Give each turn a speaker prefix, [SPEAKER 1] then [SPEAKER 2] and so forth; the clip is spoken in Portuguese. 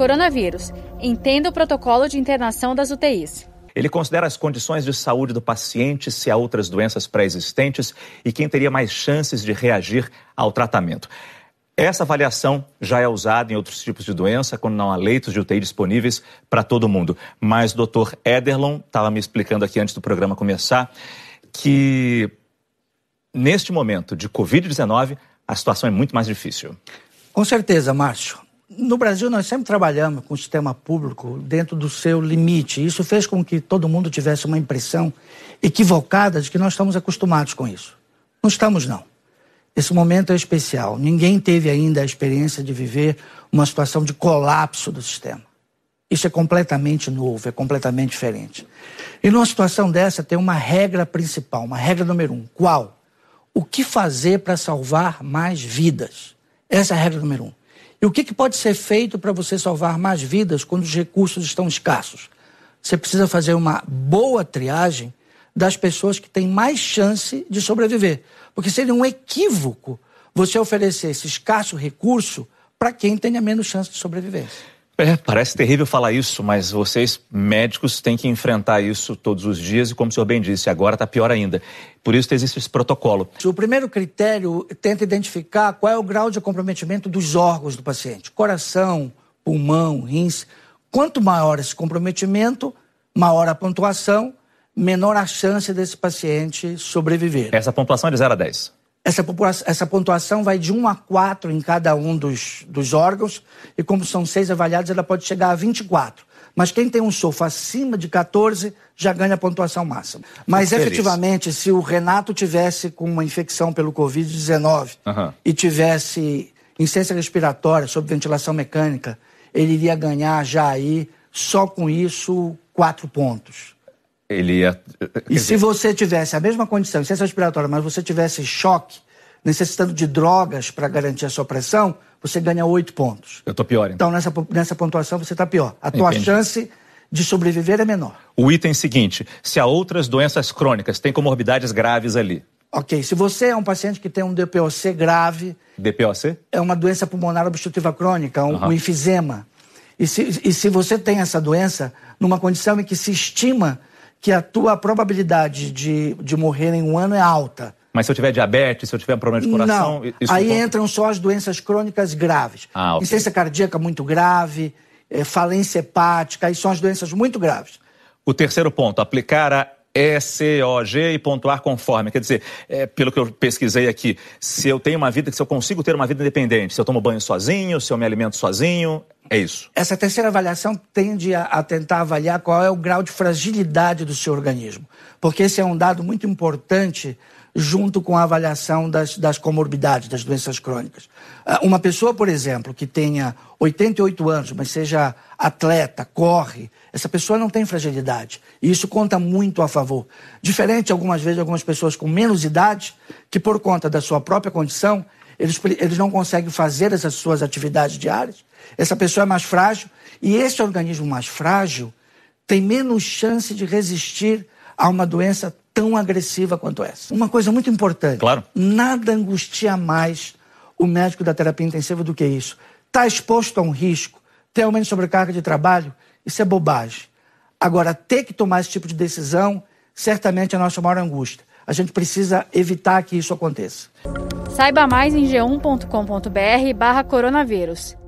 [SPEAKER 1] Coronavírus. Entenda o protocolo de internação das UTIs.
[SPEAKER 2] Ele considera as condições de saúde do paciente, se há outras doenças pré-existentes e quem teria mais chances de reagir ao tratamento. Essa avaliação já é usada em outros tipos de doença, quando não há leitos de UTI disponíveis para todo mundo. Mas o doutor Ederlon estava me explicando aqui antes do programa começar que neste momento de Covid-19 a situação é muito mais difícil.
[SPEAKER 3] Com certeza, Márcio. No Brasil, nós sempre trabalhamos com o sistema público dentro do seu limite. Isso fez com que todo mundo tivesse uma impressão equivocada de que nós estamos acostumados com isso. Não estamos, não. Esse momento é especial. Ninguém teve ainda a experiência de viver uma situação de colapso do sistema. Isso é completamente novo, é completamente diferente. E numa situação dessa tem uma regra principal, uma regra número um. Qual? O que fazer para salvar mais vidas? Essa é a regra número um. E o que, que pode ser feito para você salvar mais vidas quando os recursos estão escassos? Você precisa fazer uma boa triagem das pessoas que têm mais chance de sobreviver. Porque seria um equívoco você oferecer esse escasso recurso para quem tenha menos chance de sobrevivência.
[SPEAKER 2] É, parece terrível falar isso, mas vocês, médicos, têm que enfrentar isso todos os dias e, como o senhor bem disse, agora está pior ainda. Por isso existe esse protocolo.
[SPEAKER 3] O primeiro critério tenta identificar qual é o grau de comprometimento dos órgãos do paciente: coração, pulmão, rins. Quanto maior esse comprometimento, maior a pontuação menor a chance desse paciente sobreviver.
[SPEAKER 2] Essa pontuação é de 0 a 10?
[SPEAKER 3] Essa, essa pontuação vai de 1 a 4 em cada um dos, dos órgãos, e como são seis avaliados, ela pode chegar a 24. Mas quem tem um sofá acima de 14 já ganha a pontuação máxima. Mas efetivamente, se o Renato tivesse com uma infecção pelo Covid-19 uhum. e tivesse insuficiência respiratória sob ventilação mecânica, ele iria ganhar já aí, só com isso, quatro pontos
[SPEAKER 2] ele ia.
[SPEAKER 3] E se você tivesse a mesma condição, ciência respiratória, mas você tivesse choque, necessitando de drogas para garantir a sua pressão, você ganha oito pontos.
[SPEAKER 2] Eu estou pior,
[SPEAKER 3] então. Então, nessa, nessa pontuação, você está pior. A tua Entendi. chance de sobreviver é menor.
[SPEAKER 2] O item seguinte: se há outras doenças crônicas, tem comorbidades graves ali.
[SPEAKER 3] Ok, se você é um paciente que tem um DPOC grave.
[SPEAKER 2] DPOC?
[SPEAKER 3] É uma doença pulmonar obstrutiva crônica, um, uhum. um enfisema. E se, e se você tem essa doença, numa condição em que se estima que a tua probabilidade de, de morrer em um ano é alta.
[SPEAKER 2] Mas se eu tiver diabetes, se eu tiver um problema de coração...
[SPEAKER 3] Não, aí entram só as doenças crônicas graves. Ah, okay. Insuficiência cardíaca muito grave, é, falência hepática, aí são as doenças muito graves.
[SPEAKER 2] O terceiro ponto, aplicar a ECOG e pontuar conforme. Quer dizer, é, pelo que eu pesquisei aqui, se eu tenho uma vida, se eu consigo ter uma vida independente, se eu tomo banho sozinho, se eu me alimento sozinho, é isso.
[SPEAKER 3] Essa terceira avaliação tende a, a, tentar avaliar qual é o grau de fragilidade do seu organismo, porque esse é um dado muito importante junto com a avaliação das, das comorbidades, das doenças crônicas. Ah, uma pessoa, por exemplo, que tenha 88 anos, mas seja atleta, corre, essa pessoa não tem fragilidade. E isso conta muito a favor. Diferente, algumas vezes, de algumas pessoas com menos idade, que por conta da sua própria condição, eles, eles não conseguem fazer essas suas atividades diárias essa pessoa é mais frágil e esse organismo mais frágil tem menos chance de resistir a uma doença tão agressiva quanto essa. Uma coisa muito importante:
[SPEAKER 2] claro.
[SPEAKER 3] nada angustia mais o médico da terapia intensiva do que isso. Está exposto a um risco, ter aumento de sobrecarga de trabalho, isso é bobagem. Agora, ter que tomar esse tipo de decisão, certamente é a nossa maior angústia. A gente precisa evitar que isso aconteça.
[SPEAKER 1] Saiba mais em g1.com.br/barra coronavírus.